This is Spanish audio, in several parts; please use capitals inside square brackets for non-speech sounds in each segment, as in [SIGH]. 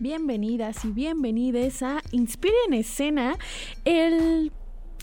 Bienvenidas y bienvenides a Inspire en Escena, el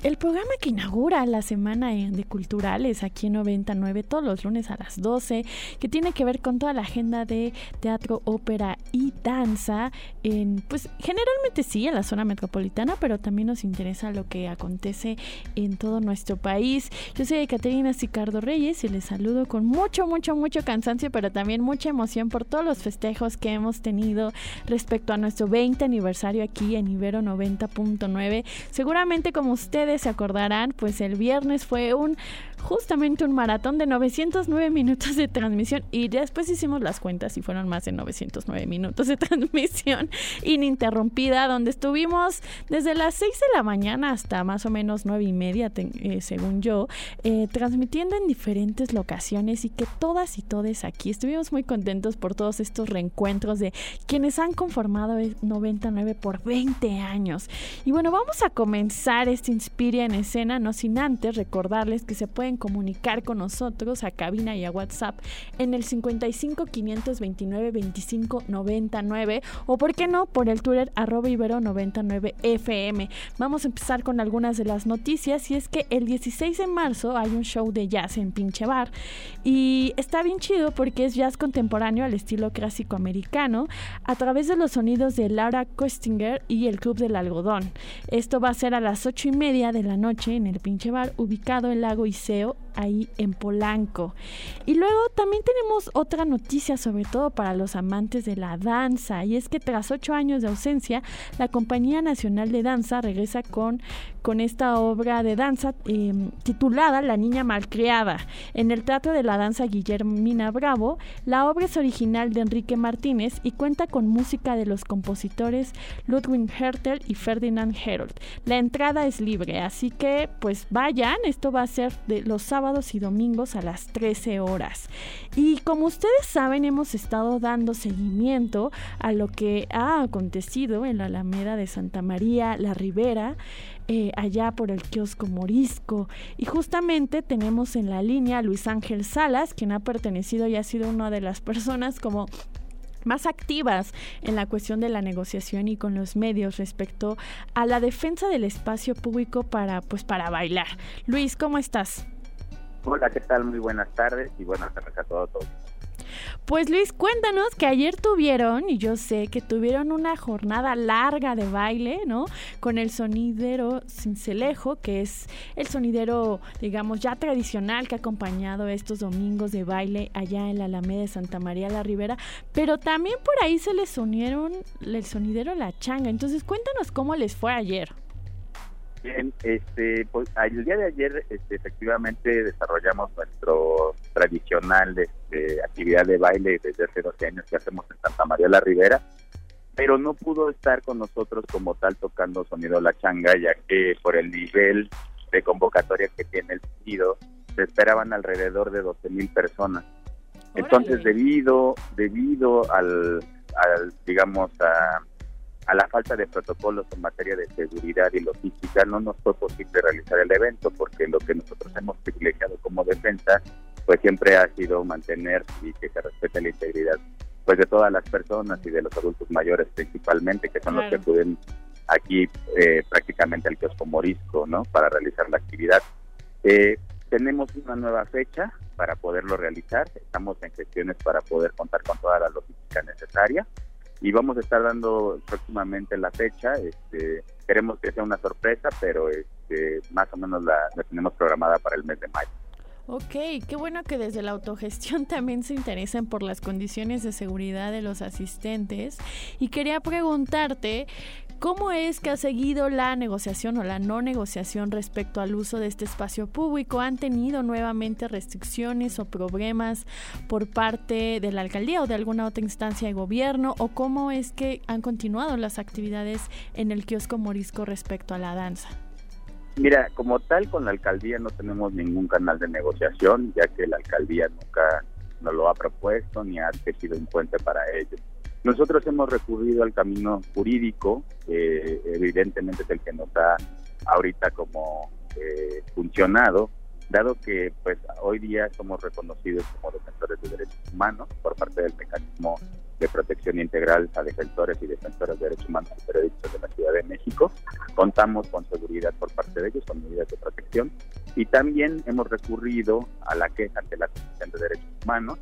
el programa que inaugura la semana de culturales aquí en 99 todos los lunes a las 12, que tiene que ver con toda la agenda de teatro, ópera y danza, en, pues generalmente sí en la zona metropolitana, pero también nos interesa lo que acontece en todo nuestro país. Yo soy Caterina Sicardo Reyes y les saludo con mucho, mucho, mucho cansancio, pero también mucha emoción por todos los festejos que hemos tenido respecto a nuestro 20 aniversario aquí en Ibero 90.9. Seguramente como ustedes se acordarán, pues el viernes fue un justamente un maratón de 909 minutos de transmisión. Y después hicimos las cuentas y fueron más de 909 minutos de [LAUGHS] transmisión ininterrumpida donde estuvimos desde las 6 de la mañana hasta más o menos 9 y media eh, según yo eh, transmitiendo en diferentes locaciones y que todas y todes aquí. Estuvimos muy contentos por todos estos reencuentros de quienes han conformado 99 por 20 años. Y bueno vamos a comenzar este Inspiria en escena no sin antes recordarles que se pueden comunicar con nosotros a cabina y a WhatsApp en el 55 529 25 99 o por qué no por el Twitter arroba ibero 99 FM. Vamos a empezar con algunas de las noticias y es que el 16 de marzo hay un show de jazz en Pinche Bar y está bien chido porque es jazz contemporáneo al estilo clásico americano a través de los sonidos de Laura Kostinger y el Club del Algodón. Esto va a ser a las 8 y media de la noche en el Pinche Bar ubicado en Lago Iseo video ahí en Polanco. Y luego también tenemos otra noticia, sobre todo para los amantes de la danza, y es que tras ocho años de ausencia, la Compañía Nacional de Danza regresa con, con esta obra de danza em, titulada La Niña Malcriada. En el Teatro de la Danza Guillermina Bravo, la obra es original de Enrique Martínez y cuenta con música de los compositores Ludwig Hertel y Ferdinand Herold. La entrada es libre, así que pues vayan, esto va a ser de los sábados y domingos a las 13 horas. Y como ustedes saben, hemos estado dando seguimiento a lo que ha acontecido en la Alameda de Santa María, la Ribera, eh, allá por el kiosco Morisco. Y justamente tenemos en la línea a Luis Ángel Salas, quien ha pertenecido y ha sido una de las personas como más activas en la cuestión de la negociación y con los medios respecto a la defensa del espacio público para pues para bailar. Luis, ¿cómo estás? Hola, ¿qué tal? Muy buenas tardes y buenas tardes a todos. Pues Luis, cuéntanos que ayer tuvieron, y yo sé que tuvieron una jornada larga de baile, ¿no? Con el sonidero Cincelejo, que es el sonidero, digamos, ya tradicional que ha acompañado estos domingos de baile allá en la Alameda de Santa María la Ribera, pero también por ahí se les unieron el sonidero La Changa. Entonces, cuéntanos cómo les fue ayer. Bien, este, pues, el día de ayer este, efectivamente desarrollamos nuestro tradicional este, actividad de baile desde hace 12 años que hacemos en Santa María la Ribera, pero no pudo estar con nosotros como tal tocando sonido la changa, ya que por el nivel de convocatoria que tiene el sonido, se esperaban alrededor de 12 mil personas. Entonces, debido, debido al, al digamos, a a la falta de protocolos en materia de seguridad y logística no nos fue posible realizar el evento porque lo que nosotros hemos privilegiado como defensa pues siempre ha sido mantener y que se respete la integridad pues de todas las personas y de los adultos mayores principalmente que son los que acuden aquí eh, prácticamente al kiosco morisco no para realizar la actividad. Eh, tenemos una nueva fecha para poderlo realizar. Estamos en gestiones para poder contar con toda la logística necesaria y vamos a estar dando próximamente la fecha. Este, queremos que sea una sorpresa, pero este, más o menos la, tenemos programada para el mes de mayo. Ok, qué bueno que desde la autogestión [LAUGHS] también se interesen por las condiciones de seguridad de los asistentes. Y quería preguntarte, ¿Cómo es que ha seguido la negociación o la no negociación respecto al uso de este espacio público? ¿Han tenido nuevamente restricciones o problemas por parte de la alcaldía o de alguna otra instancia de gobierno? ¿O cómo es que han continuado las actividades en el kiosco morisco respecto a la danza? Mira, como tal con la alcaldía no tenemos ningún canal de negociación, ya que la alcaldía nunca nos lo ha propuesto ni ha tejido un puente para ello. Nosotros hemos recurrido al camino jurídico, que evidentemente es el que nos ha ahorita como eh, funcionado, dado que pues hoy día somos reconocidos como defensores de derechos humanos por parte del mecanismo de protección integral a defensores y defensoras de derechos humanos y periodistas de la Ciudad de México. Contamos con seguridad por parte de ellos, con medidas de protección. Y también hemos recurrido a la queja ante la Comisión de Derechos Humanos.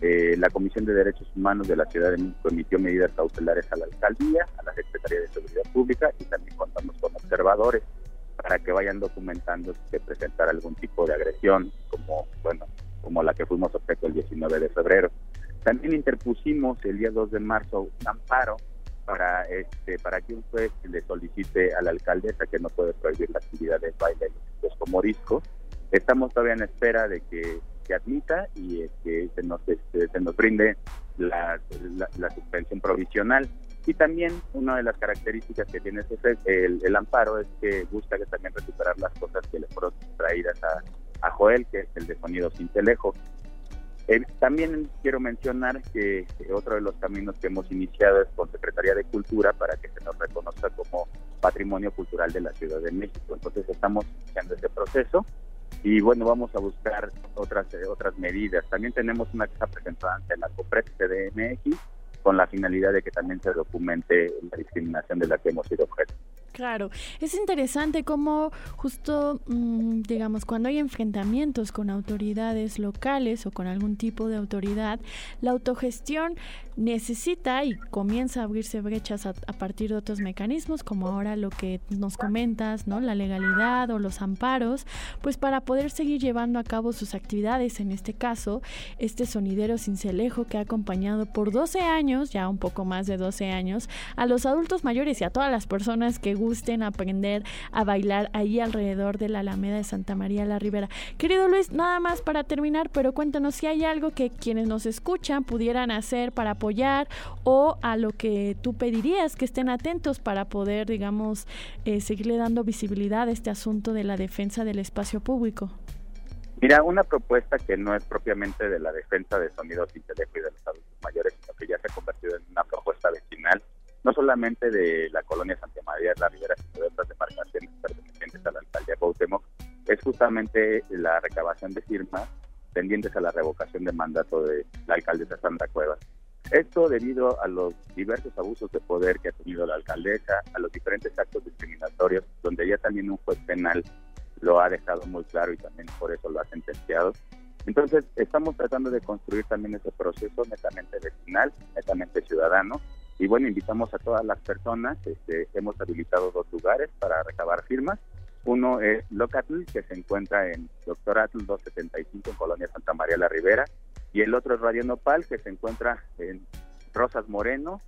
Eh, la Comisión de Derechos Humanos de la Ciudad de México emitió medidas cautelares a la Alcaldía, a la Secretaría de Seguridad Pública y también contamos con observadores para que vayan documentando si se presentara algún tipo de agresión, como, bueno, como la que fuimos objeto el 19 de febrero. También interpusimos el día 2 de marzo un amparo para este para que un juez le solicite a la alcaldesa que no puede prohibir la actividad de baile los comoriscos. Estamos todavía en espera de que se admita y que se nos este, se nos brinde la, la, suspensión provisional. Y también una de las características que tiene ese, el, el, amparo es que busca también recuperar las cosas que le fueron traídas a, a Joel, que es el de sonido sin telejo. Eh, también quiero mencionar que otro de los caminos que hemos iniciado es con Secretaría de Cultura para que se nos reconozca como Patrimonio Cultural de la Ciudad de México. Entonces estamos iniciando ese proceso y bueno, vamos a buscar otras eh, otras medidas. También tenemos una queja presentada ante la COPRES CDMX con la finalidad de que también se documente la discriminación de la que hemos sido objeto. Claro, es interesante cómo justo, mm, digamos, cuando hay enfrentamientos con autoridades locales o con algún tipo de autoridad, la autogestión necesita y comienza a abrirse brechas a, partir de otros mecanismos, como ahora lo que nos comentas, ¿no? La legalidad o los amparos, pues para poder seguir llevando a cabo sus actividades, en este caso, este sonidero cincelejo que ha acompañado por 12 años, ya un poco más de 12 años, a los adultos mayores y a todas las personas que gusten aprender a bailar ahí alrededor de la Alameda de Santa María la Ribera. Querido Luis, nada más para terminar, pero cuéntanos si hay algo que quienes nos escuchan pudieran hacer para apoyar o a lo que tú pedirías que estén atentos para poder, digamos, eh, seguirle dando visibilidad a este asunto de la defensa del espacio público. Mira, una propuesta que no es propiamente de la defensa de sonidos y teléfono y de los adultos mayores, sino que ya se ha convertido en una propuesta vecinal no solamente de la colonia Santa María de la Ribera, sino de otras demarcaciones pertenecientes a la alcaldía Cuauhtémoc, es justamente la recabación de firmas pendientes a la revocación de mandato de la alcaldesa Sandra Cuevas. Esto debido a los diversos abusos de poder que ha tenido la alcaldesa, a los diferentes actos discriminatorios, donde ya también un juez penal lo ha dejado muy claro y también por eso lo ha sentenciado. Entonces, estamos tratando de construir también ese proceso netamente vecinal, netamente ciudadano, y bueno, invitamos a todas las personas, este, hemos habilitado dos lugares para recabar firmas. Uno es Locatl, que se encuentra en Doctor Atl 275 en Colonia Santa María la Ribera, y el otro es Radio Nopal, que se encuentra en Rosas Moreno,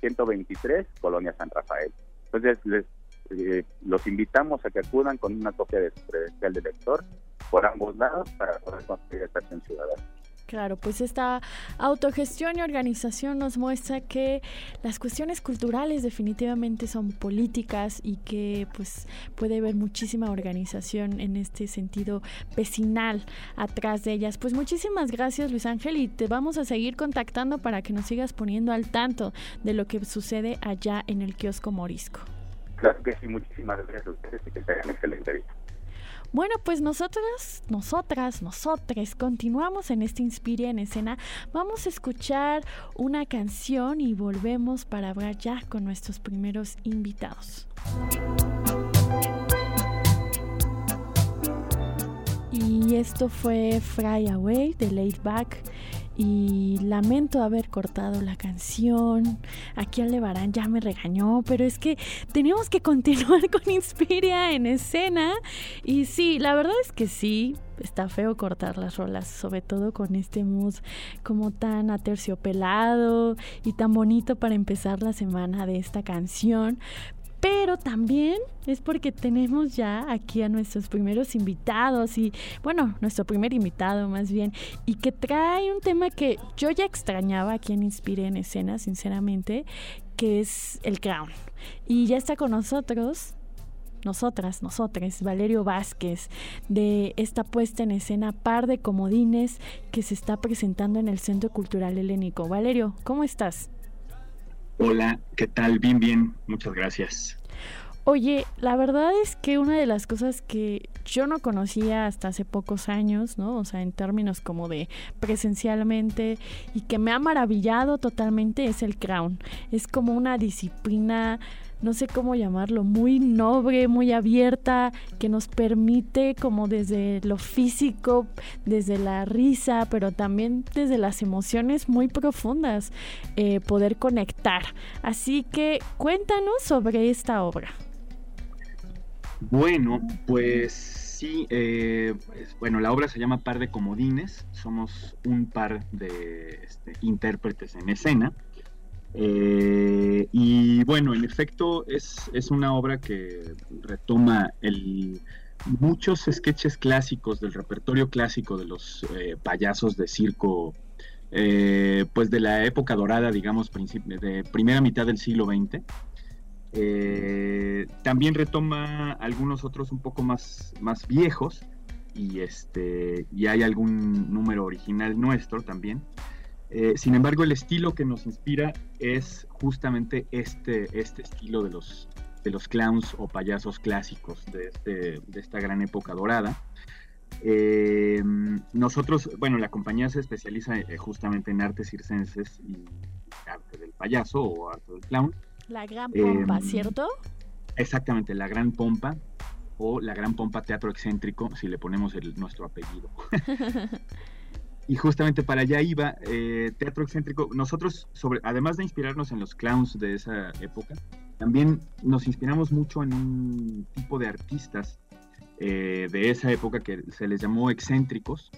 123, eh, Colonia San Rafael. Entonces, eh, los invitamos a que acudan con una copia de su credencial de lector por ambos lados para poder construir esta acción ciudadana. Claro, pues esta autogestión y organización nos muestra que las cuestiones culturales definitivamente son políticas y que pues puede haber muchísima organización en este sentido vecinal atrás de ellas. Pues muchísimas gracias Luis Ángel y te vamos a seguir contactando para que nos sigas poniendo al tanto de lo que sucede allá en el kiosco Morisco. Claro que sí, muchísimas gracias a ustedes excelente. Bueno, pues nosotras, nosotras, nosotres, continuamos en este Inspiria en escena. Vamos a escuchar una canción y volvemos para hablar ya con nuestros primeros invitados. Y esto fue Fly Away de Laid Back. Y lamento haber cortado la canción. Aquí Aldebarán ya me regañó, pero es que teníamos que continuar [LAUGHS] con Inspiria en escena. Y sí, la verdad es que sí, está feo cortar las rolas, sobre todo con este mood como tan aterciopelado y tan bonito para empezar la semana de esta canción. Pero también es porque tenemos ya aquí a nuestros primeros invitados y, bueno, nuestro primer invitado más bien, y que trae un tema que yo ya extrañaba aquí en Inspire en Escena, sinceramente, que es el crown. Y ya está con nosotros nosotras, nosotras, Valerio Vázquez, de esta puesta en escena Par de Comodines que se está presentando en el Centro Cultural Helénico. Valerio, ¿cómo estás? Hola, ¿qué tal? Bien, bien, muchas gracias. Oye, la verdad es que una de las cosas que yo no conocía hasta hace pocos años, ¿no? O sea, en términos como de presencialmente y que me ha maravillado totalmente es el crown. Es como una disciplina no sé cómo llamarlo, muy noble, muy abierta, que nos permite como desde lo físico, desde la risa, pero también desde las emociones muy profundas, eh, poder conectar. Así que cuéntanos sobre esta obra. Bueno, pues sí, eh, bueno, la obra se llama Par de Comodines, somos un par de este, intérpretes en escena. Eh, y bueno, en efecto es, es, una obra que retoma muchos sketches clásicos del repertorio clásico de los eh, payasos de circo, eh, pues de la época dorada, digamos, de primera mitad del siglo XX. también retoma algunos otros un poco más, más viejos y, este, y hay algún número original nuestro también. Eh, sin embargo, el estilo que nos inspira es justamente este, este estilo de los, de los clowns o payasos clásicos de, este, de esta gran época dorada. Eh, nosotros, bueno, la compañía se especializa eh, justamente en artes circenses y arte del payaso o arte del clown. La gran pompa, ¿cierto? Exactamente, la gran pompa o la gran pompa teatro excéntrico, si le ponemos el, nuestro apellido. [LAUGHS] y justamente para allá iba eh, teatro excéntrico. Nosotros, sobre, además de inspirarnos en los clowns de esa época, también nos inspiramos mucho en un tipo de artistas eh, de esa época que se les llamó excéntricos,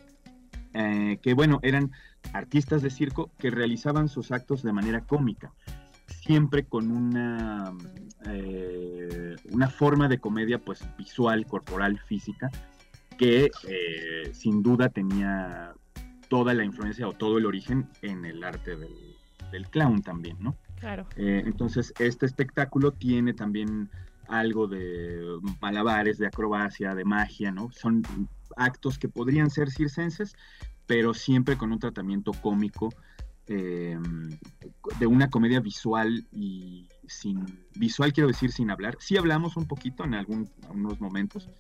eh, que bueno, eran artistas de circo que realizaban sus actos de manera cómica, siempre con una, una forma de comedia pues visual, corporal, física, que sin duda tenía toda la influencia o todo el origen en el arte del, clown también, ¿no? Claro. Eh, entonces, este espectáculo tiene también algo de malabares, de acrobacia, de magia, ¿no? Son actos que podrían ser circenses, pero siempre con un tratamiento cómico, eh, de una comedia visual y sin visual quiero decir sin hablar. Sí hablamos un poquito en algunos momentos,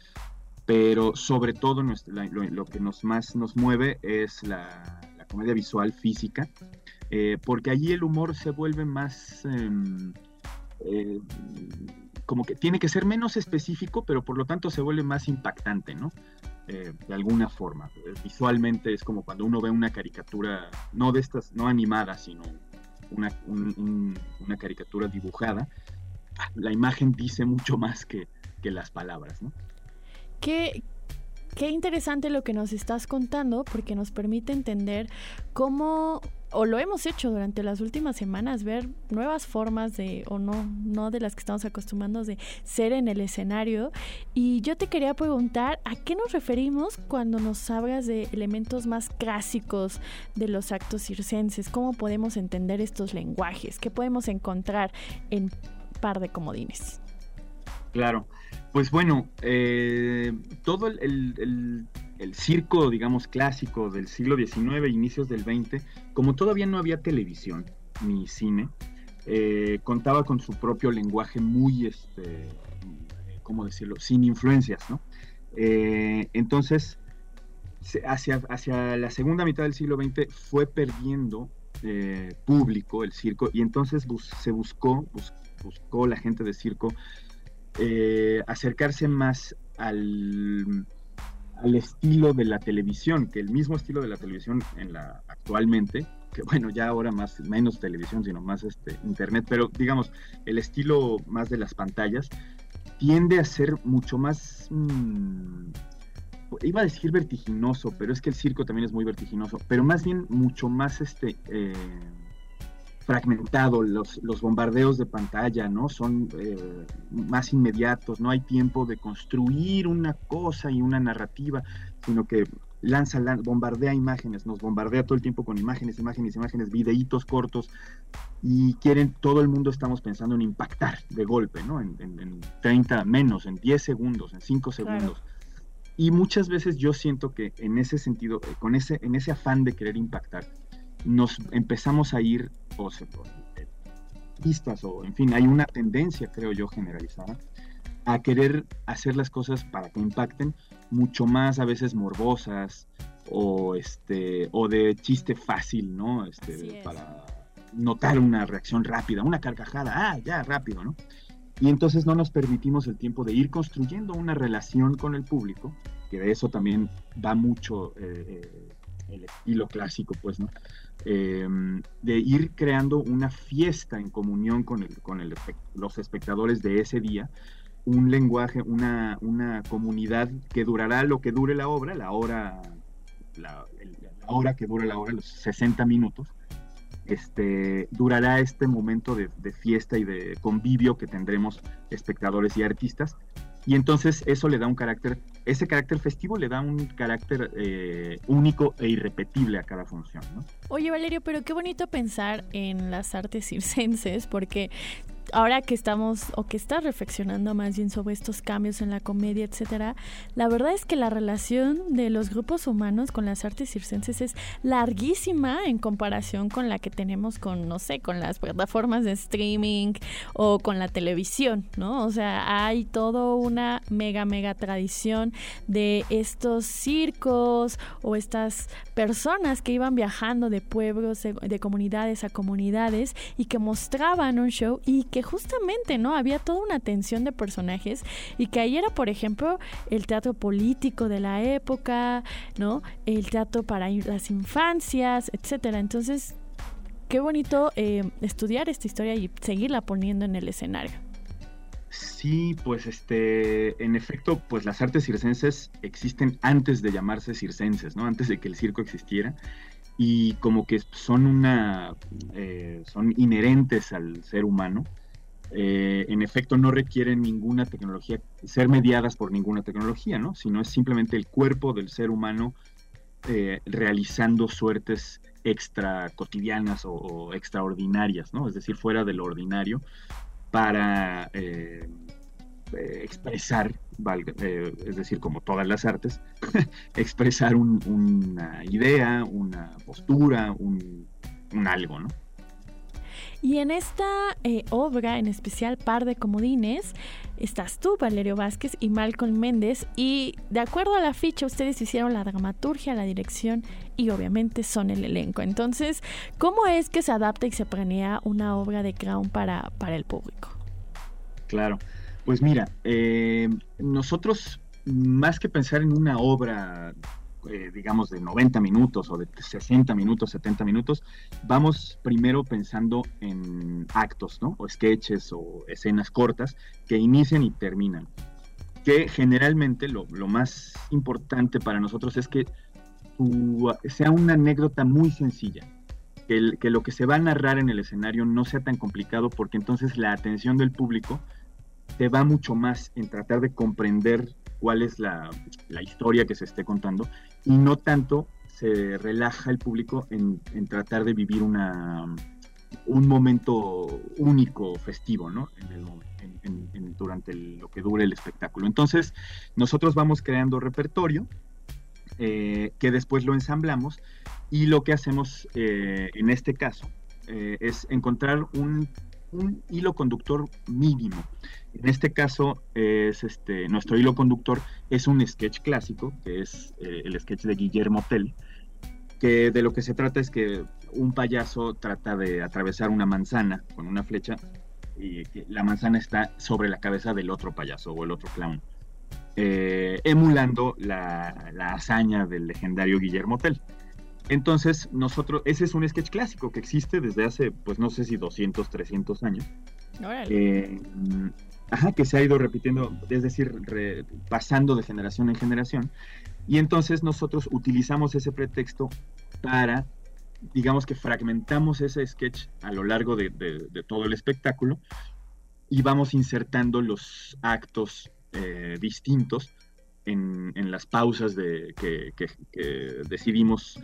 pero sobre todo lo, que nos más nos mueve es la, comedia visual física, eh, porque allí el humor se vuelve más... Em, eh, como que tiene que ser menos específico, pero por lo tanto se vuelve más impactante, ¿no? Eh, de alguna forma. Visualmente es como cuando uno ve una caricatura, no de estas, no animada, sino una, una caricatura dibujada, la imagen dice mucho más que, que las palabras, ¿no? Qué, qué interesante lo que nos estás contando porque nos permite entender cómo o lo hemos hecho durante las últimas semanas, ver nuevas formas de, o no, no de las que estamos acostumbrados de ser en el escenario. Y yo te quería preguntar, ¿a qué nos referimos cuando nos hablas de elementos más clásicos de los actos circenses? ¿Cómo podemos entender estos lenguajes? ¿Qué podemos encontrar en par de comodines? Claro, pues bueno, eh, todo el, circo, digamos, clásico del siglo XIX, inicios del XX, como todavía no había televisión ni cine, eh, contaba con su propio lenguaje muy, este, ¿cómo decirlo?, sin influencias, ¿no? Eh, entonces, hacia, hacia la segunda mitad del siglo XX fue perdiendo público el circo y entonces se buscó, buscó la gente de circo eh, acercarse más al, al estilo de la televisión, que el mismo estilo de la televisión en la actualmente, que bueno, ya ahora más menos televisión, sino más este internet, pero digamos, el estilo más de las pantallas tiende a ser mucho más mm, iba a decir vertiginoso, pero es que el circo también es muy vertiginoso, pero más bien mucho más este eh, fragmentado, los, los, bombardeos de pantalla, ¿no? Son eh, más inmediatos, no hay tiempo de construir una cosa y una narrativa, sino que lanza, bombardea imágenes, nos bombardea todo el tiempo con imágenes, imágenes, imágenes, videitos cortos, y quieren, todo el mundo estamos pensando en impactar de golpe, ¿no? En, 30 menos, en 10 segundos, en 5 segundos. Y muchas veces yo siento que en ese sentido, eh, con ese, en ese afán de querer impactar, nos empezamos a ir, o pistas, o en fin, hay una tendencia, creo yo, generalizada, a querer hacer las cosas para que impacten mucho más a veces morbosas o este o de chiste fácil, ¿no? Este, para notar una reacción rápida, una carcajada, ah, ya, rápido, ¿no? Y entonces no nos permitimos el tiempo de ir construyendo una relación con el público, que de eso también va mucho eh, eh, el estilo clásico, pues, ¿no? Em, de ir creando una fiesta en comunión con, los espectadores de ese día, un lenguaje, una, comunidad que durará lo que dure la obra, la hora, la, hora que dure la obra, los 60 minutos, este, durará este momento de, fiesta y de convivio que tendremos espectadores y artistas. Y entonces eso le da un carácter ese carácter festivo le da un carácter eh, único e irrepetible a cada función. ¿no? Oye Valerio, pero qué bonito pensar en las artes circenses, porque ahora que estamos o que estás reflexionando más bien sobre estos cambios en la comedia, etcétera, la verdad es que la relación de los grupos humanos con las artes circenses es larguísima en comparación con la que tenemos con, no sé, con las plataformas de streaming o con la televisión, ¿no? O sea, hay toda una mega, mega tradición de estos circos o estas personas que iban viajando de pueblos, de, de comunidades a comunidades y que mostraban un show y que justamente, ¿no? Había toda una tensión de personajes y que ahí era, por ejemplo, el teatro político de la época, ¿no? El teatro para las infancias, etcétera. Entonces, qué bonito eh, estudiar esta historia y seguirla poniendo en el escenario. Sí, pues este, en efecto, pues las artes circenses existen antes de llamarse circenses, ¿no? Antes de que el circo existiera y como que son una, eh, son inherentes al ser humano eh, en efecto no requieren ninguna tecnología, ser mediadas por ninguna tecnología, ¿no? Sino es simplemente el cuerpo del ser humano eh, realizando suertes extra cotidianas o, extraordinarias, ¿no? Es decir, fuera de lo ordinario para eh, expresar, es decir, como todas las artes, [LAUGHS] expresar una idea, una postura, un algo, ¿no? Y en esta eh, obra, en especial Par de Comodines, estás tú, Valerio Vázquez y Malcolm Méndez. Y de acuerdo a la ficha, ustedes hicieron la dramaturgia, la dirección y obviamente son el elenco. Entonces, ¿cómo es que se adapta y se planea una obra de Crown para, para el público? Claro, pues mira, eh, nosotros más que pensar en una obra eh, digamos, de 90 minutos o de 60 minutos, 70 minutos, vamos primero pensando en actos, ¿no? O sketches o escenas cortas que inician y terminan. Que generalmente lo, más importante para nosotros es que sea una anécdota muy sencilla. Que lo que se va a narrar en el escenario no sea tan complicado porque entonces la atención del público te va mucho más en tratar de comprender cuál es la, la, historia que se esté contando y no tanto se relaja el público en, tratar de vivir una, un momento único, festivo, ¿no? durante lo que dure el espectáculo. Entonces, nosotros vamos creando repertorio eh, que después lo ensamblamos y lo que hacemos eh, en este caso eh, es encontrar un un hilo conductor mínimo. En este caso, es este, nuestro hilo conductor es un sketch clásico, que es eh, el sketch de Guillermo Tell, que de lo que se trata es que un payaso trata de atravesar una manzana con una flecha y la manzana está sobre la cabeza del otro payaso o el otro clown. eh, emulando la, la, hazaña del legendario Guillermo Tell. Entonces, nosotros, ese es un sketch clásico que existe desde hace, pues no sé si 200, 300 años. Eh, ajá, que se ha ido repitiendo, es decir, pasando de generación en generación. Y entonces nosotros utilizamos ese pretexto para, digamos que fragmentamos ese sketch a lo largo de, todo el espectáculo y vamos insertando los actos eh, distintos en, las pausas que, decidimos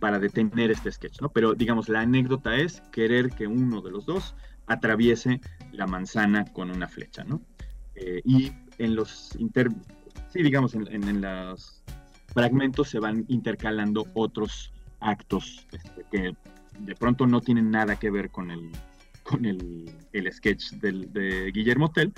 para detener este sketch, ¿no? Pero digamos, la anécdota es querer que uno de los dos atraviese la manzana con una flecha, ¿no? Eh, y en los inter... sí, digamos, en, los fragmentos se van intercalando otros actos este, que de pronto no tienen nada que ver con el, con el, sketch de Guillermo Tell,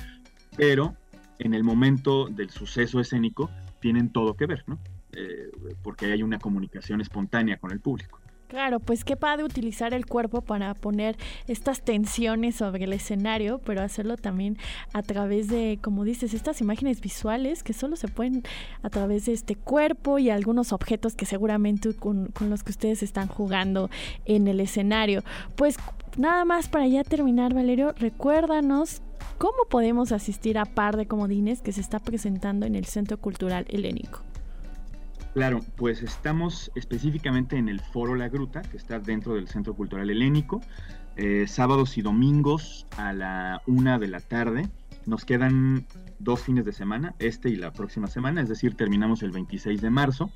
pero en el momento del suceso escénico tienen todo que ver, ¿no? Eh, porque hay una comunicación espontánea con el público. Claro, pues qué padre utilizar el cuerpo para poner estas tensiones sobre el escenario, pero hacerlo también a través de, como dices, estas imágenes visuales que solo se pueden a través de este cuerpo y algunos objetos que seguramente con, con los que ustedes están jugando en el escenario. Pues nada más para ya terminar, Valerio, recuérdanos cómo podemos asistir a Par de Comodines que se está presentando en el Centro Cultural Helénico. Claro, pues estamos específicamente en el Foro La Gruta, que está dentro del Centro Cultural Helénico, eh, sábados y domingos a la una de la tarde. Nos quedan dos fines de semana, este y la próxima semana, es decir, terminamos el 26 de marzo.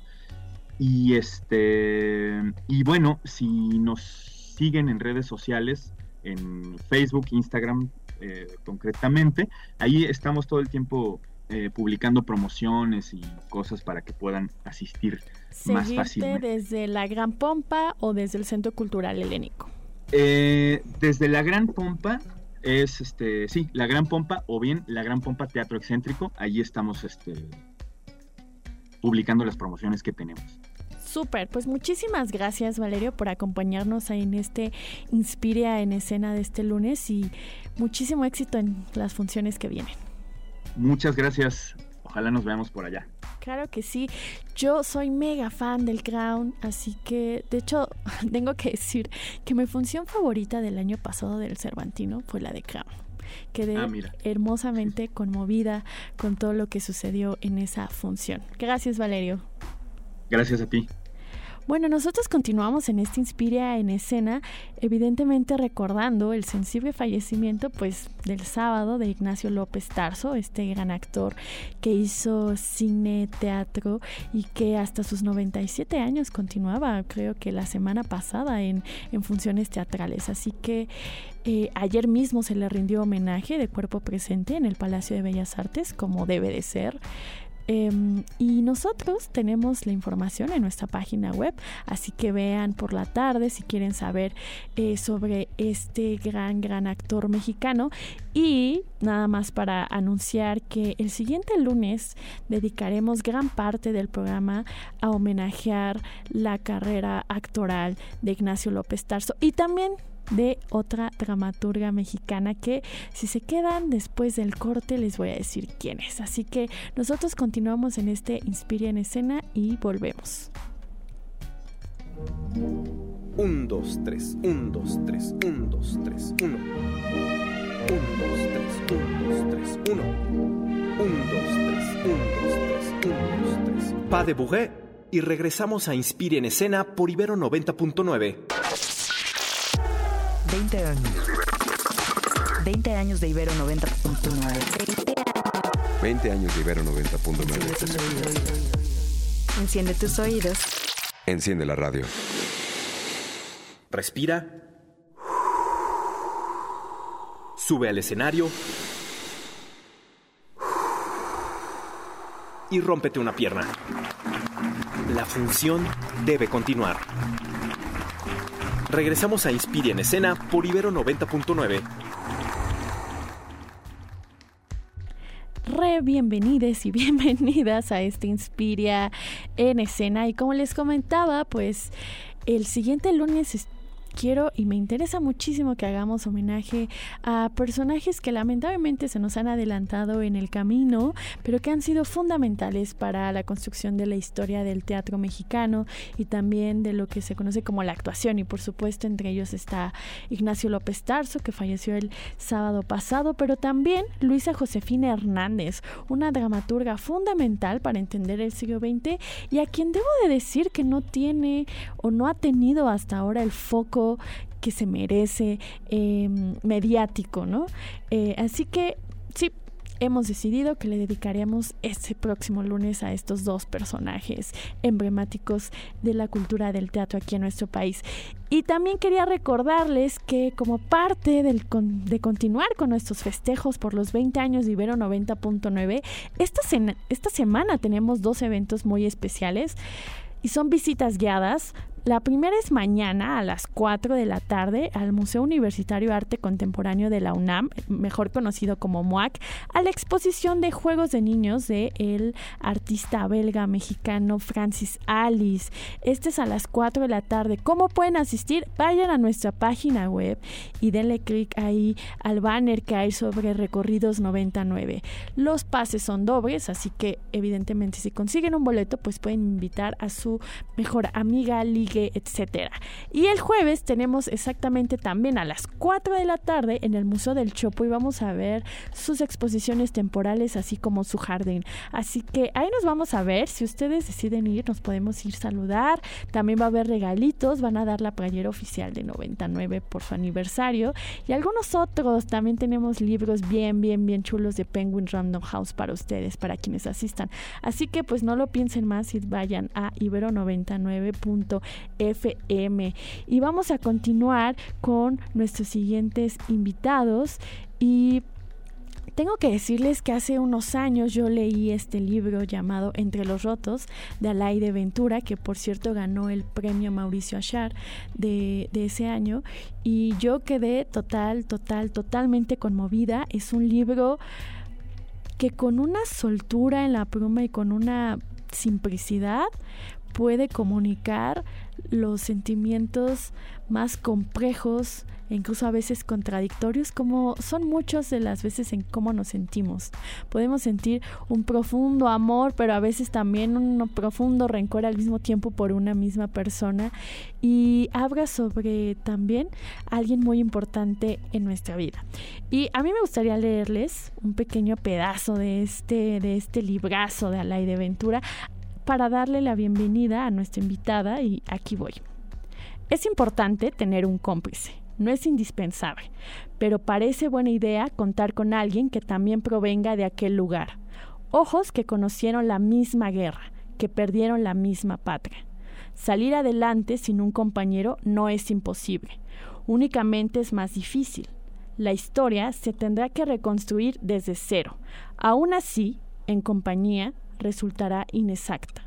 Y este y bueno, si nos siguen en redes sociales, en Facebook, Instagram eh, concretamente, ahí estamos todo el tiempo eh, publicando promociones y cosas para que puedan asistir más fácilmente. desde la Gran Pompa o desde el Centro Cultural Helénico? Eh, desde la Gran Pompa es este sí la Gran Pompa o bien la Gran Pompa Teatro Excéntrico allí estamos este publicando las promociones que tenemos Súper, pues muchísimas gracias Valerio por acompañarnos ahí en este Inspiria en escena de este lunes y muchísimo éxito en las funciones que vienen. Muchas gracias. Ojalá nos veamos por allá. Claro que sí. Yo soy mega fan del Crown, así que de hecho [LAUGHS] tengo que decir que mi función favorita del año pasado del Cervantino fue la de Crown. Quedé ah, hermosamente conmovida con todo lo que sucedió en esa función. Gracias, Valerio. Gracias a ti. Bueno, nosotros continuamos en este Inspiria en escena, evidentemente recordando el sensible fallecimiento pues del sábado de Ignacio López Tarso, este gran actor que hizo cine, teatro y que hasta sus 97 años continuaba, creo que la semana pasada en, en funciones teatrales. Así que eh, ayer mismo se le rindió homenaje de cuerpo presente en el Palacio de Bellas Artes, como debe de ser. Em, y nosotros tenemos la información en nuestra página web, así que vean por la tarde si quieren saber eh, sobre este gran, gran actor mexicano. Y nada más para anunciar que el siguiente lunes dedicaremos gran parte del programa a homenajear la carrera actoral de Ignacio López Tarso y también de otra dramaturga mexicana que si se quedan después del corte les voy a decir quién es. Así que nosotros continuamos en este Inspira en escena y volvemos. 1, 2, 3, 1, 2, 3, 1, 2, 3, 1. 1, 2, 3, 1, 2, 3, 1. 1, 2, 3, 1, 2, 3, 1, 2, 3. Pa de Bourget y regresamos a Inspire en escena por Ibero 90.9. 20 años. 20 años de Ibero 90.9. 20 años de Ibero 90.9. Enciende tus oídos. Enciende la radio. Respira. Sube al escenario. Y rómpete una pierna. La función debe continuar. Regresamos a Inspire en escena por Ibero 90.9. Re bienvenidos y [LAUGHS] bienvenidas a este Inspiria en escena. Y como les comentaba, pues el siguiente lunes quiero y me interesa muchísimo que hagamos homenaje a personajes que lamentablemente se nos han adelantado en el camino, pero que han sido fundamentales para la construcción de la historia del teatro mexicano y también de lo que se conoce como la actuación. Y por supuesto, entre ellos está Ignacio López Tarso, que falleció el sábado pasado, pero también Luisa Josefina Hernández, una dramaturga fundamental para entender el siglo XX y a quien debo de decir que no tiene o no ha tenido hasta ahora el foco que se merece em, mediático, ¿no? Eh, así que sí, hemos decidido que le dedicaremos este próximo lunes a estos dos personajes emblemáticos de la cultura del teatro aquí en nuestro país. Y también quería recordarles que como parte de continuar con nuestros festejos por los 20 años de Ibero 90.9, esta, esta semana tenemos dos eventos muy especiales y son visitas guiadas la primera es mañana a las 4 de la tarde al Museo Universitario Arte Contemporáneo de la UNAM, mejor conocido como MUAC, a la exposición de juegos de niños de el artista belga mexicano Francis Alice. Este es a las 4 de la tarde. ¿Cómo pueden asistir? Vayan a nuestra página web y denle clic ahí al banner que hay sobre Recorridos 99. Los pases son dobles, así que evidentemente si consiguen un boleto, pues pueden invitar a su mejor amiga, liga etcétera. Y el jueves tenemos exactamente también a las 4 de la tarde en el Museo del Chopo y vamos a ver sus exposiciones temporales así como su jardín. Así que ahí nos vamos a ver. Si ustedes deciden ir, nos podemos ir saludar. También va a haber regalitos. Van a dar la playera oficial de 99 por su aniversario. Y algunos otros. También tenemos libros bien, bien, bien chulos de Penguin Random House para ustedes, para quienes asistan. Así que pues no lo piensen más y vayan a ibero99. FM. Y vamos a continuar con nuestros siguientes invitados y tengo que decirles que hace unos años yo leí este libro llamado Entre los Rotos de Alaide Ventura, que por cierto ganó el premio Mauricio Achar de, de, ese año, y yo quedé total, total, totalmente conmovida. Es un libro que con una soltura en la pluma y con una simplicidad puede comunicar los sentimientos más complejos e incluso a veces contradictorios como son muchas de las veces en cómo nos sentimos. Podemos sentir un profundo amor, pero a veces también un profundo rencor al mismo tiempo por una misma persona y habla sobre también alguien muy importante en nuestra vida. Y a mí me gustaría leerles un pequeño pedazo de este de este librazo de Alay de Ventura para darle la bienvenida a nuestra invitada y aquí voy. Es importante tener un cómplice, no es indispensable, pero parece buena idea contar con alguien que también provenga de aquel lugar. Ojos que conocieron la misma guerra, que perdieron la misma patria. Salir adelante sin un compañero no es imposible, únicamente es más difícil. La historia se tendrá que reconstruir desde cero. Aún así, en compañía, resultará inexacta.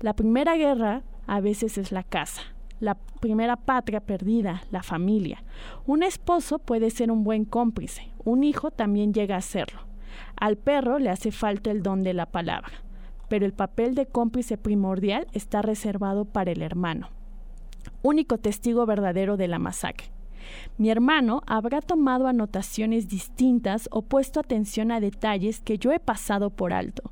La primera guerra a veces es la casa, la primera patria perdida, la familia. Un esposo puede ser un buen cómplice, un hijo también llega a serlo. Al perro le hace falta el don de la palabra, pero el papel de cómplice primordial está reservado para el hermano, único testigo verdadero de la masacre. Mi hermano habrá tomado anotaciones distintas o puesto atención a detalles que yo he pasado por alto.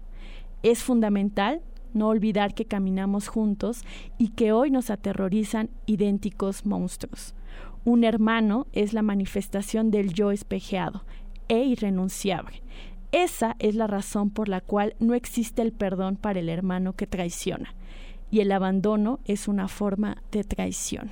Es fundamental no olvidar que caminamos juntos y que hoy nos aterrorizan idénticos monstruos. Un hermano es la manifestación del yo espejeado e irrenunciable. Esa es la razón por la cual no existe el perdón para el hermano que traiciona y el abandono es una forma de traición.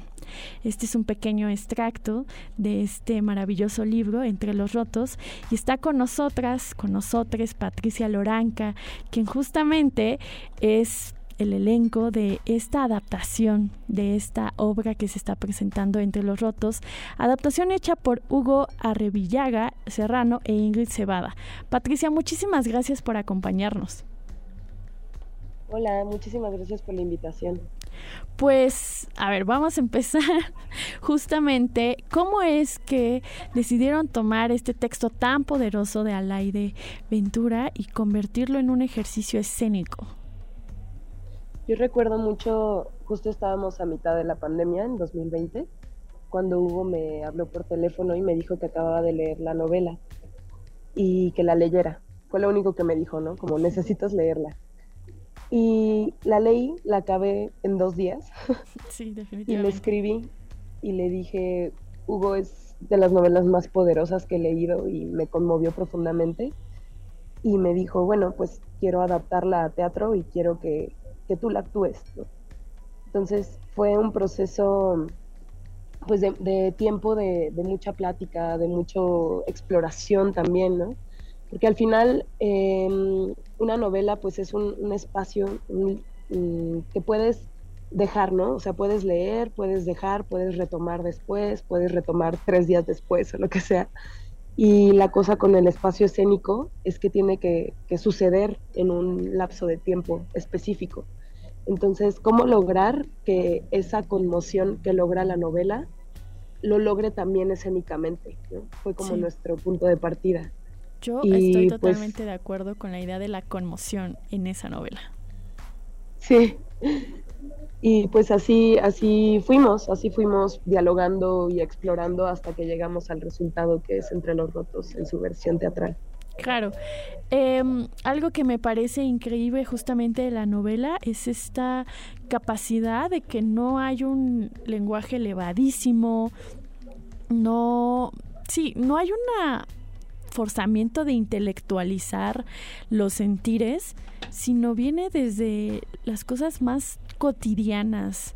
Este es un pequeño extracto de este maravilloso libro, Entre los Rotos, y está con nosotras, con nosotros, Patricia Loranca, quien justamente es el elenco de esta adaptación de esta obra que se está presentando entre los rotos, adaptación hecha por Hugo Arrevillaga Serrano e Ingrid Cebada. Patricia, muchísimas gracias por acompañarnos. Hola, muchísimas gracias por la invitación. Pues, a ver, vamos a empezar [LAUGHS] justamente cómo es que decidieron tomar este texto tan poderoso de Alaide Ventura y convertirlo en un ejercicio escénico. Yo recuerdo mucho, justo estábamos a mitad de la pandemia en 2020 cuando Hugo me habló por teléfono y me dijo que acababa de leer la novela y que la leyera. Fue lo único que me dijo, ¿no? Como necesitas leerla. Y la leí, la acabé en dos días. Sí, [LAUGHS] y definitivamente. le escribí y le dije, Hugo es de las novelas más poderosas que he leído y me conmovió profundamente. Y me dijo, bueno, pues quiero adaptarla a teatro y quiero que, que tú la actúes. ¿no? Entonces fue un proceso pues de, de tiempo de, de, mucha plática, de mucha exploración también, ¿no? Porque al final eh, una novela pues es un, un espacio un, un, que puedes dejar, ¿no? O sea, puedes leer, puedes dejar, puedes retomar después, puedes retomar tres días después o lo que sea. Y la cosa con el espacio escénico es que tiene que, que suceder en un lapso de tiempo específico. Entonces, ¿cómo lograr que esa conmoción que logra la novela lo logre también escénicamente? ¿no? Fue como sí. nuestro punto de partida. Yo y estoy totalmente pues, de acuerdo con la idea de la conmoción en esa novela. Sí. Y pues así, así fuimos, así fuimos dialogando y explorando hasta que llegamos al resultado que es Entre los Rotos en su versión teatral. Claro. Eh, algo que me parece increíble justamente de la novela es esta capacidad de que no hay un lenguaje elevadísimo, no, sí, no hay un forzamiento de intelectualizar los sentires, sino viene desde las cosas más cotidianas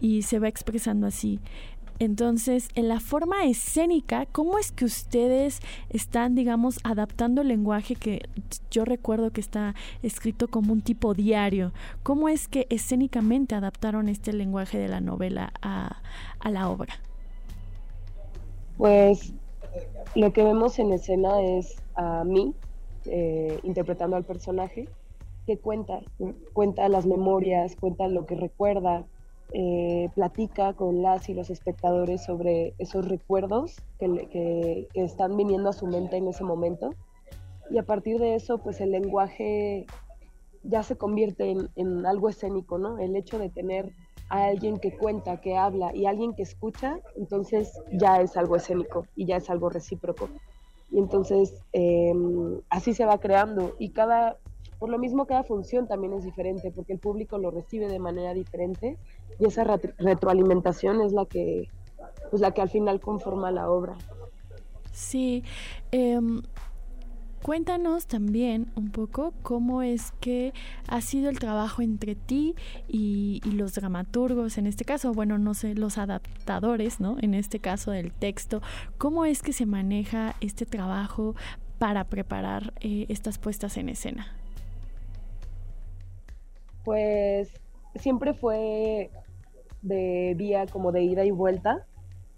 y se va expresando así. Entonces, en la forma escénica, ¿cómo es que ustedes están, digamos, adaptando el lenguaje que yo recuerdo que está escrito como un tipo diario? ¿Cómo es que escénicamente adaptaron este lenguaje de la novela a, a la obra? Pues lo que vemos en escena es a mí eh, interpretando al personaje que cuenta, cuenta las memorias, cuenta lo que recuerda, eh, platica con las y los espectadores sobre esos recuerdos que, que, que, están viniendo a su mente en ese momento. Y a partir de eso, pues el lenguaje ya se convierte en, en algo escénico, ¿no? El hecho de tener a alguien que cuenta, que habla y alguien que escucha, entonces ya es algo escénico y ya es algo recíproco. Y entonces eh, así se va creando y cada, por lo mismo cada función también es diferente porque el público lo recibe de manera diferente y esa retroalimentación es la que, pues la que al final conforma la obra. Sí, eh, Cuéntanos también un poco cómo es que ha sido el trabajo entre ti y, los dramaturgos, en este caso, bueno, no sé, los adaptadores, ¿no? En este caso del texto, ¿cómo es que se maneja este trabajo para preparar eh, estas puestas en escena? Pues siempre fue de vía como de ida y vuelta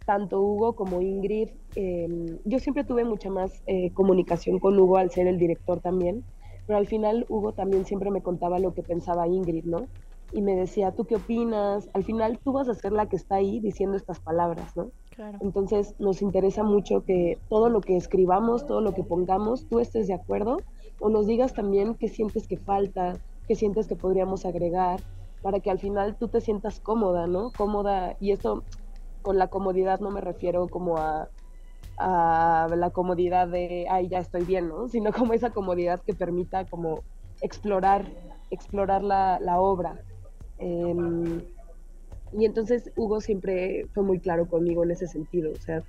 tanto Hugo como Ingrid, eh, yo siempre tuve mucha más eh, comunicación con Hugo al ser el director también, pero al final Hugo también siempre me contaba lo que pensaba Ingrid, ¿no? Y me decía, ¿tú qué opinas? Al final tú vas a ser la que está ahí diciendo estas palabras, ¿no? Claro. Entonces nos interesa mucho que todo lo que escribamos, todo lo que pongamos, tú estés de acuerdo o nos digas también qué sientes que falta, qué sientes que podríamos agregar, para que al final tú te sientas cómoda, ¿no? Cómoda, y esto con la comodidad no me refiero como a, a, la comodidad de, ay, ya estoy bien, ¿no? Sino como esa comodidad que permita como explorar, explorar la, la obra. Eh, y entonces Hugo siempre fue muy claro conmigo en ese sentido, o sea,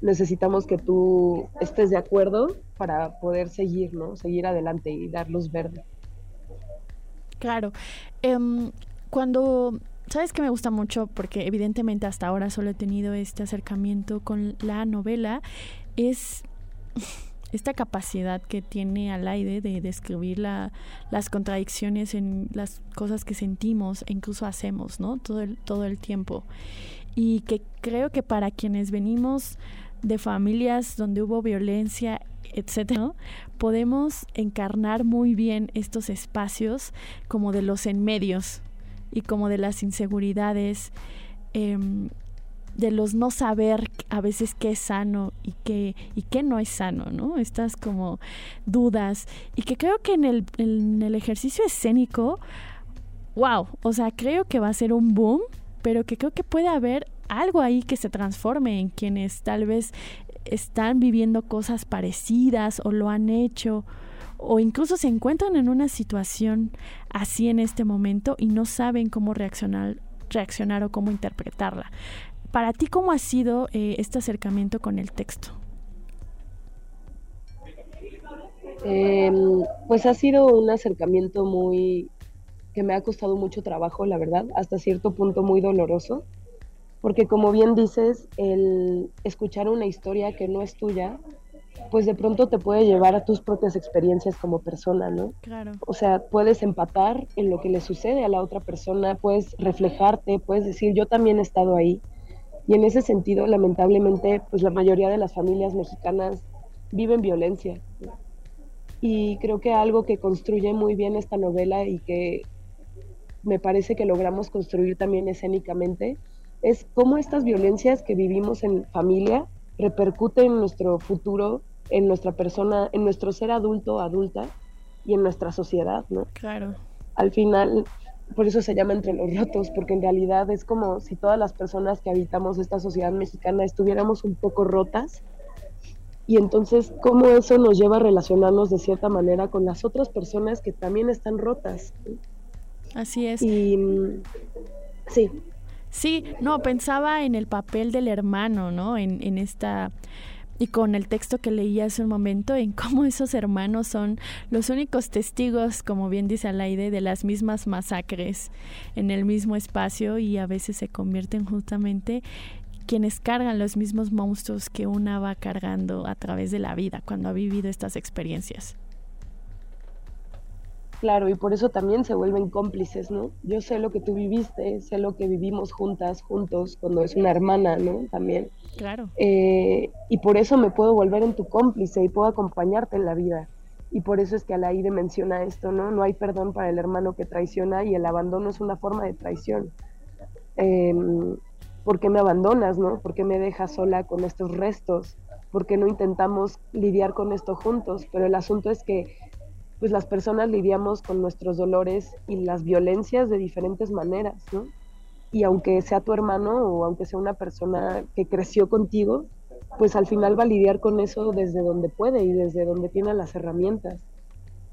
necesitamos que tú estés de acuerdo para poder seguir, ¿no? Seguir adelante y dar luz verde. Claro. Um, cuando ¿Sabes que me gusta mucho? Porque evidentemente hasta ahora solo he tenido este acercamiento con la novela. Es [LAUGHS] esta capacidad que tiene Alaide de describir la, las contradicciones en las cosas que sentimos e incluso hacemos, ¿no? Todo el, todo el tiempo. Y que creo que para quienes venimos de familias donde hubo violencia, etcétera, podemos encarnar muy bien estos espacios como de los enmedios, y como de las inseguridades, eh, de los no saber a veces qué es sano y qué, y qué no es sano, ¿no? Estas como dudas. Y que creo que en el, en el ejercicio escénico, wow, o sea, creo que va a ser un boom, pero que creo que puede haber algo ahí que se transforme en quienes tal vez están viviendo cosas parecidas o lo han hecho o incluso se encuentran en una situación así en este momento y no saben cómo reaccionar, reaccionar o cómo interpretarla. Para ti, ¿cómo ha sido eh, este acercamiento con el texto? Em, pues ha sido un acercamiento muy que me ha costado mucho trabajo, la verdad, hasta cierto punto muy doloroso, porque como bien dices, el escuchar una historia que no es tuya pues de pronto te puede llevar a tus propias experiencias como persona, ¿no? Claro. O sea, puedes empatar en lo que le sucede a la otra persona, puedes reflejarte, puedes decir, yo también he estado ahí. Y en ese sentido, lamentablemente, pues la mayoría de las familias mexicanas viven violencia. Y creo que algo que construye muy bien esta novela y que me parece que logramos construir también escénicamente es cómo estas violencias que vivimos en familia repercuten en nuestro futuro en nuestra persona, en nuestro ser adulto, adulta y en nuestra sociedad, ¿no? Claro. Al final, por eso se llama Entre los Rotos, porque en realidad es como si todas las personas que habitamos esta sociedad mexicana estuviéramos un poco rotas. Y entonces, ¿cómo eso nos lleva a relacionarnos de cierta manera con las otras personas que también están rotas? Así es. Y sí. Sí, no, pensaba en el papel del hermano, ¿no? En, en esta y con el texto que leí hace un momento en cómo esos hermanos son los únicos testigos, como bien dice Alaide, de las mismas masacres en el mismo espacio y a veces se convierten justamente quienes cargan los mismos monstruos que una va cargando a través de la vida cuando ha vivido estas experiencias. Claro, y por eso también se vuelven cómplices, ¿no? Yo sé lo que tú viviste, sé lo que vivimos juntas, juntos, cuando es una hermana, ¿no? También. Claro. Eh, y por eso me puedo volver en tu cómplice y puedo acompañarte en la vida. Y por eso es que Alaide menciona esto, ¿no? No hay perdón para el hermano que traiciona y el abandono es una forma de traición. Eh, ¿Por qué me abandonas, no? ¿Por qué me dejas sola con estos restos? ¿Por qué no intentamos lidiar con esto juntos? Pero el asunto es que pues las personas lidiamos con nuestros dolores y las violencias de diferentes maneras, ¿no? Y aunque sea tu hermano o aunque sea una persona que creció contigo, pues al final va a lidiar con eso desde donde puede y desde donde tiene las herramientas.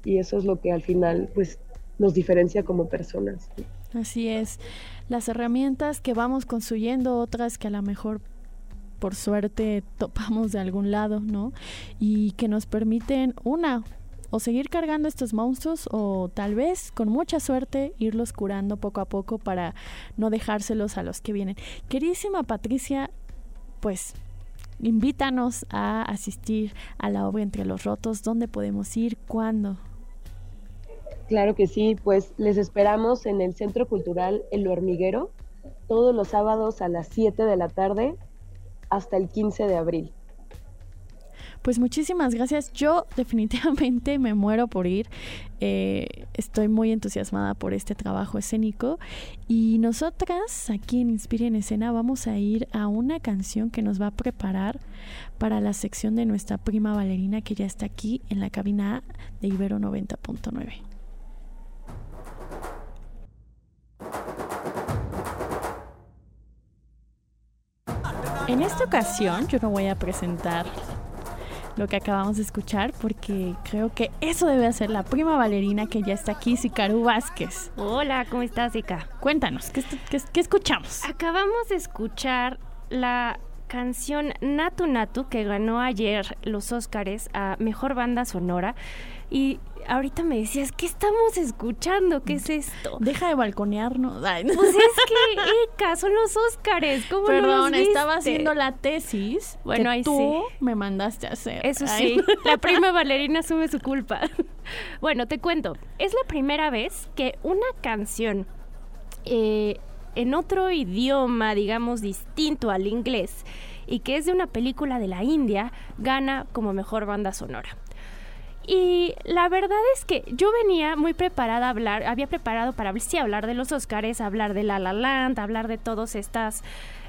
Y eso es lo que al final pues nos diferencia como personas. Así es. Las herramientas que vamos construyendo, otras que a lo mejor por suerte topamos de algún lado, ¿no? Y que nos permiten una o seguir cargando estos monstruos o tal vez con mucha suerte irlos curando poco a poco para no dejárselos a los que vienen. Queridísima Patricia, pues invítanos a asistir a la obra Entre los Rotos, ¿dónde podemos ir? ¿Cuándo? Claro que sí, pues les esperamos en el Centro Cultural El Hormiguero todos los sábados a las 7 de la tarde hasta el 15 de abril. Pues muchísimas gracias. Yo [LAUGHS] definitivamente me muero por ir. Eh, estoy muy entusiasmada por este trabajo escénico. Y nosotras aquí en Inspira en Escena vamos a ir a una canción que nos va a preparar para la sección de nuestra prima Valerina que ya está aquí en la cabina de Ibero 90.9. En esta ocasión yo no voy a presentar lo que acabamos de escuchar porque creo que eso debe hacer la prima bailarina que ya está aquí, Sicaru Vázquez. Hola, ¿cómo estás, Zika? Cuéntanos, ¿qué, qué, qué escuchamos? Acabamos de escuchar la canción Natu Natu que ganó ayer los Óscares a Mejor Banda Sonora y ahorita me decías, ¿qué estamos escuchando? ¿Qué es esto? Deja de balconearnos. Pues es que, [LAUGHS] Eka, son los Óscares. ¿Cómo Perdón, no estaba haciendo la tesis bueno, que ahí tú sí. me mandaste a hacer. Eso Ay. sí, la [LAUGHS] prima Valerina asume su culpa. [LAUGHS] Bueno, te cuento, es la primera vez que una canción eh, en otro idioma, digamos, distinto al inglés, y que es de una película de la India, gana como mejor banda sonora. Y la verdad es que yo venía muy preparada a hablar, había preparado para hablar de los Oscars, hablar de La La Land, hablar de todas estas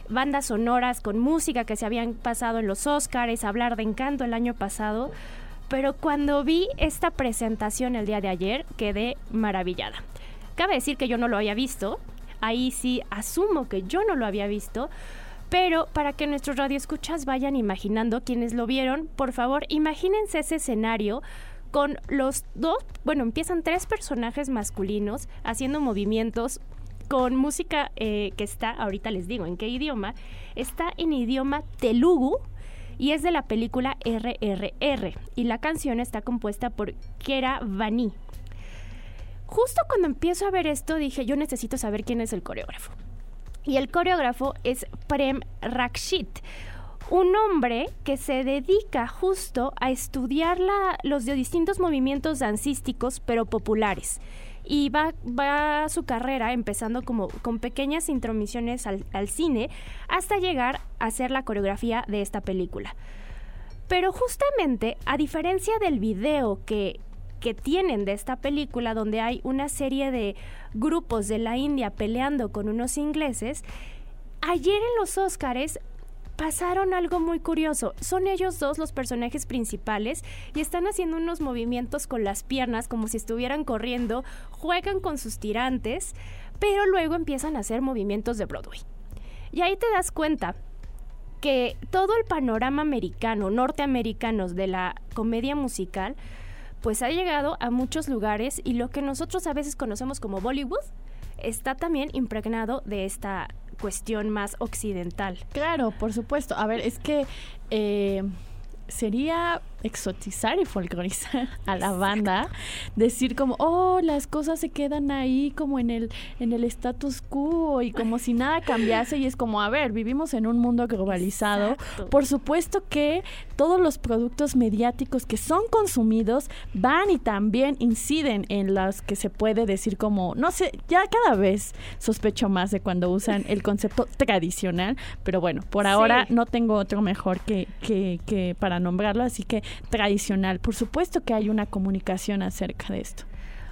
bandas sonoras con música que se habían pasado en los Oscars, hablar de Encanto el año pasado, pero cuando vi esta presentación el día de ayer quedé maravillada. Cabe decir que yo no lo había visto, ahí sí asumo que yo no lo había visto, Pero para que nuestros radioescuchas vayan imaginando, quienes lo vieron, por favor, imagínense ese escenario con los dos, bueno, empiezan tres personajes masculinos haciendo movimientos con música eh, que está, ahorita les digo en qué idioma, está en idioma telugu y es de la película RRR y la canción está compuesta por Kera Vani. Justo cuando empiezo a ver esto dije, yo necesito saber quién es el coreógrafo. Y el coreógrafo es Prem Rakshit, un hombre que se dedica justo a estudiar los distintos movimientos dancísticos, pero populares. Y va, su carrera empezando como con pequeñas intromisiones al, al cine hasta llegar a hacer la coreografía de esta película. Pero justamente, a diferencia del video que, que tienen de esta película, donde hay una serie de grupos de la India peleando con unos ingleses, ayer en los Óscares pasaron algo muy curioso. Son ellos dos los personajes principales y están haciendo unos movimientos con las piernas como si estuvieran corriendo, juegan con sus tirantes, pero luego empiezan a hacer movimientos de Broadway. Y ahí te das cuenta que todo el panorama americano, norteamericanos de la comedia musical, pues ha llegado a muchos lugares y lo que nosotros a veces conocemos como Bollywood está también impregnado de esta cuestión más occidental. Claro, por supuesto. A ver, es que eh, sería exotizar y folclorizar a la banda, decir como, oh, las cosas se quedan ahí como en el, en el status quo y como si nada cambiase y es como, a ver, vivimos en un mundo globalizado. Por supuesto que todos los productos mediáticos que son consumidos van y también inciden en las que se puede decir como, no sé, ya cada vez sospecho más de cuando usan el concepto [LAUGHS] tradicional, pero bueno, por ahora no tengo otro mejor que, que, que para nombrarlo, así que tradicional. Por supuesto que hay una comunicación acerca de esto.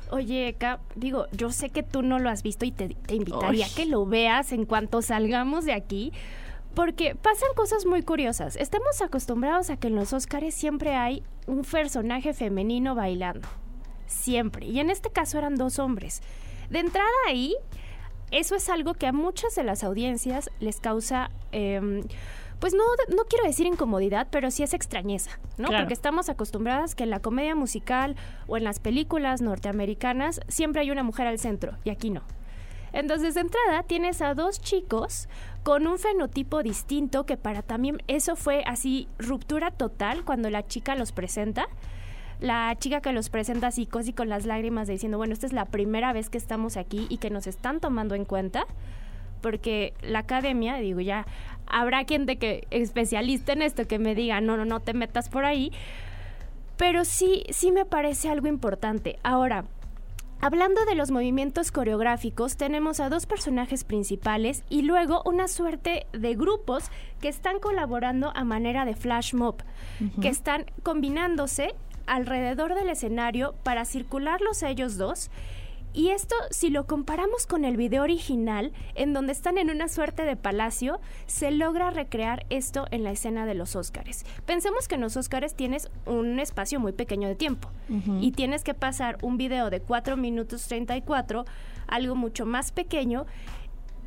Oye, Cap, digo, yo sé que tú no lo has visto y te, invitaría a que lo veas en cuanto salgamos de aquí, porque pasan cosas muy curiosas. Estamos acostumbrados a que en los Óscares siempre hay un personaje femenino bailando. Siempre. Y en este caso eran dos hombres. De entrada ahí, eso es algo que a muchas de las audiencias les causa... Em, pues no, no quiero decir incomodidad, pero sí es extrañeza, ¿no? Porque estamos acostumbradas que en la comedia musical o en las películas norteamericanas siempre hay una mujer al centro y aquí no. Entonces, de entrada, tienes a dos chicos con un fenotipo distinto que para también eso fue así ruptura total cuando la chica los presenta. La chica que los presenta así, casi con las lágrimas diciendo, bueno, esta es la primera vez que estamos aquí y que nos están tomando en cuenta porque la academia, digo, ya habrá quien de que especialista en esto que me diga, no, no, no te metas por ahí, pero sí, sí me parece algo importante. Ahora, Hablando de los movimientos coreográficos, tenemos a dos personajes principales y luego una suerte de grupos que están colaborando a manera de flash mob, que están combinándose alrededor del escenario para circularlos ellos dos y esto, si lo comparamos con el video original, en donde están en una suerte de palacio, se logra recrear esto en la escena de los Óscares. Pensemos que en los Óscares tienes un espacio muy pequeño de tiempo y tienes que pasar un video de 4 minutos 34, algo mucho más pequeño,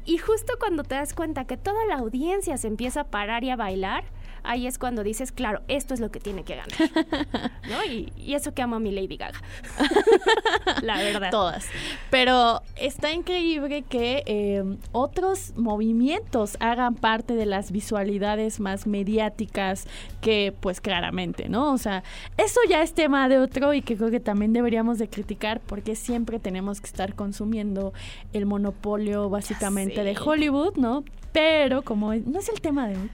y justo cuando te das cuenta que toda la audiencia se empieza a parar y a bailar, ahí es cuando dices, claro, esto es lo que tiene que ganar. [LAUGHS] ¿No? Y, eso que amo a mi Lady Gaga. [LAUGHS] La verdad. Todas. Pero está increíble que eh, otros movimientos hagan parte de las visualidades más mediáticas que, pues claramente, ¿no? O sea, eso ya es tema de otro y que creo que también deberíamos de criticar porque siempre tenemos que estar consumiendo el monopolio básicamente de Hollywood, ¿no? Pero como no es el tema de hoy,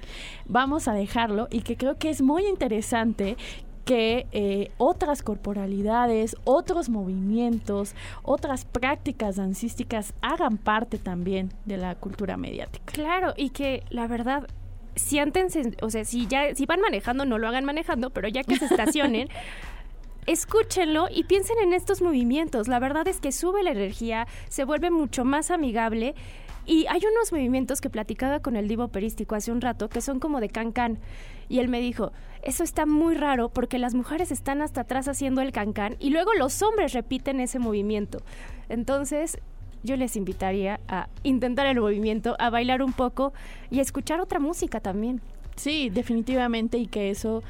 vamos a dejarlo y que creo que es muy interesante que eh, otras corporalidades, otros movimientos, otras prácticas dancísticas hagan parte también de la cultura mediática. Claro, y que la verdad siéntense, o sea, si ya si van manejando no lo hagan manejando, pero ya que se estacionen [LAUGHS] escúchenlo y piensen en estos movimientos. La verdad es que sube la energía, se vuelve mucho más amigable y hay unos movimientos que platicaba con el divo perístico hace un rato que son como de can-can. Y él me dijo, eso está muy raro porque las mujeres están hasta atrás haciendo el can-can y luego los hombres repiten ese movimiento. Entonces, yo les invitaría a intentar el movimiento, a bailar un poco y a escuchar otra música también. Sí, definitivamente y que eso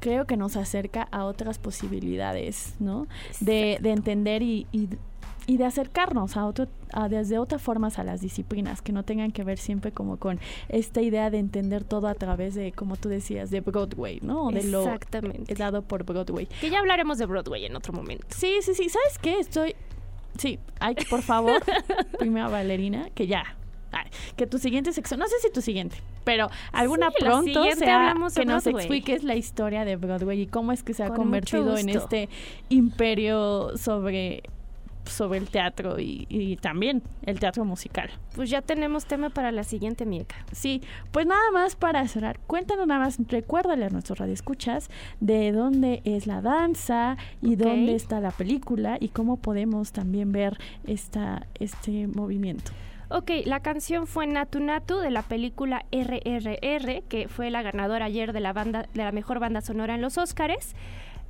creo que nos acerca a otras posibilidades, ¿no? De, de entender y, y, y de acercarnos a otro, a desde otras formas a las disciplinas, que no tengan que ver siempre como con esta idea de entender todo a través de, como tú decías, de Broadway, ¿no? De lo Exactamente. dado por Broadway. Que ya hablaremos de Broadway en otro momento. Sí, sí, sí. ¿Sabes qué? Estoy. Sí, hay que, por favor, [LAUGHS] primera bailarina, que ya. Ay, que tu siguiente sección, no sé si tu siguiente, pero alguna Sí, pronto sea que nos expliques la historia de Broadway y cómo es que se ha Con convertido en este imperio sobre, sobre el teatro y, y también el teatro musical. Pues ya tenemos tema para la siguiente, Mieka. Sí, pues nada más para cerrar, cuéntanos nada más, recuérdale a nuestros radioescuchas de dónde es la danza y dónde está la película y cómo podemos también ver esta, este movimiento. Ok, la canción fue Natu Natu de la película RRR, que fue la ganadora ayer de la banda de la mejor banda sonora en los Óscares.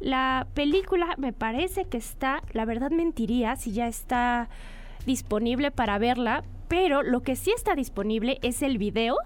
La película me parece que está, la verdad mentiría si ya está disponible para verla, pero lo que sí está disponible es el video,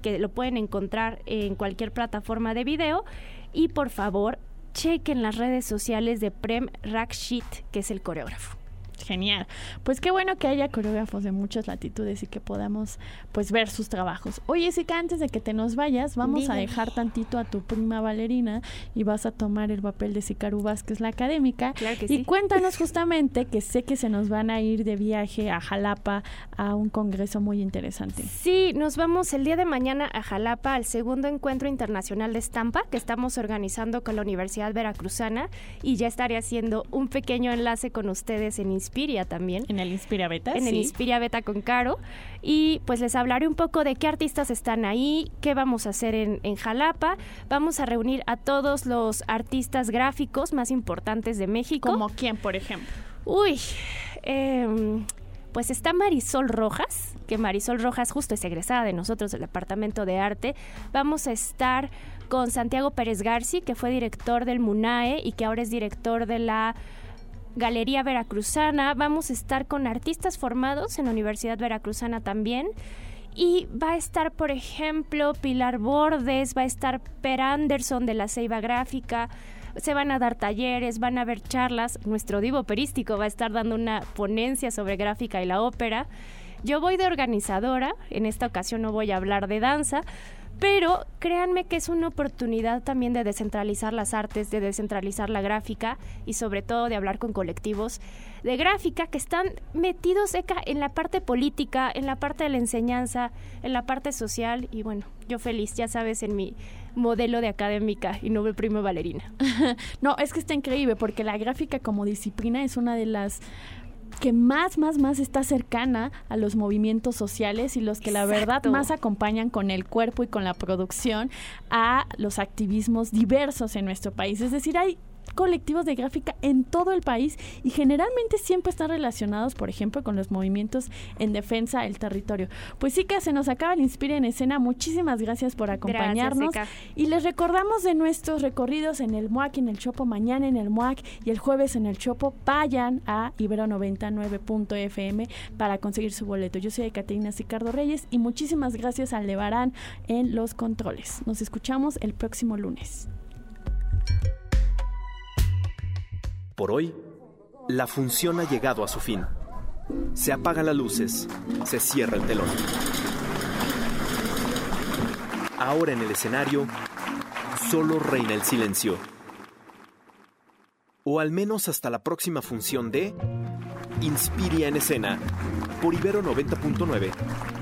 que lo pueden encontrar en cualquier plataforma de video. Y por favor, chequen las redes sociales de Prem Rakshit, que es el coreógrafo. Genial. Pues qué bueno que haya coreógrafos de muchas latitudes y que podamos pues ver sus trabajos. Oye, Jessica, antes de que te nos vayas, vamos a dejar tantito a tu prima bailarina y vas a tomar el papel de Sicaru Vázquez, la académica. Claro que y sí. cuéntanos [LAUGHS] justamente que sé que se nos van a ir de viaje a Jalapa a un congreso muy interesante. Sí, nos vamos el día de mañana a Jalapa al segundo encuentro internacional de estampa que estamos organizando con la Universidad Veracruzana y ya estaré haciendo un pequeño enlace con ustedes en Inspiria también. En el Inspira Beta. En el. Inspiria Beta con Caro. Y pues les hablaré un poco de qué artistas están ahí, qué vamos a hacer en, en Jalapa. Vamos a reunir a todos los artistas gráficos más importantes de México. Como quién, por ejemplo. Uy, em, pues está Marisol Rojas, que Marisol Rojas justo es egresada de nosotros del Departamento de Arte. Vamos a estar con Santiago Pérez Garci, que fue director del MUNAE y que ahora es director de la Galería Veracruzana. Vamos a estar con artistas formados en la Universidad Veracruzana también. Y va a estar, por ejemplo, Pilar Bordes, va a estar Per Anderson de la Ceiba Gráfica, se van a dar talleres, van a haber charlas. Nuestro divo operístico va a estar dando una ponencia sobre gráfica y la ópera. Yo voy de organizadora, en esta ocasión no voy a hablar de danza, pero créanme que es una oportunidad también de descentralizar las artes, de descentralizar la gráfica y sobre todo de hablar con colectivos de gráfica que están metidos Eka, en la parte política, en la parte de la enseñanza, en la parte social y bueno, yo feliz, ya sabes, en mi modelo de académica y no primo bailarina. [LAUGHS] No, es que está increíble porque la gráfica como disciplina es una de las que más, más, más está cercana a los movimientos sociales y los que la verdad más acompañan con el cuerpo y con la producción a los activismos diversos en nuestro país. Es decir, hay colectivos de gráfica en todo el país y generalmente siempre están relacionados, por ejemplo, con los movimientos en defensa del territorio. Pues sí que se nos acaba el Inspira en Escena. Muchísimas gracias por acompañarnos. Y les recordamos de nuestros recorridos en el MUAC, y en el Chopo, mañana en el MUAC y el jueves en el Chopo. Vayan a Ibero99.fm para conseguir su boleto. Yo soy Caterina Sicardo Reyes y muchísimas gracias al Levarán en los controles. Nos escuchamos el próximo lunes. Por hoy, la función ha llegado a su fin. Se apagan las luces, se cierra el telón. Ahora en el escenario, solo reina el silencio. O al menos hasta la próxima función de Inspiria en escena, por Ibero 90.9.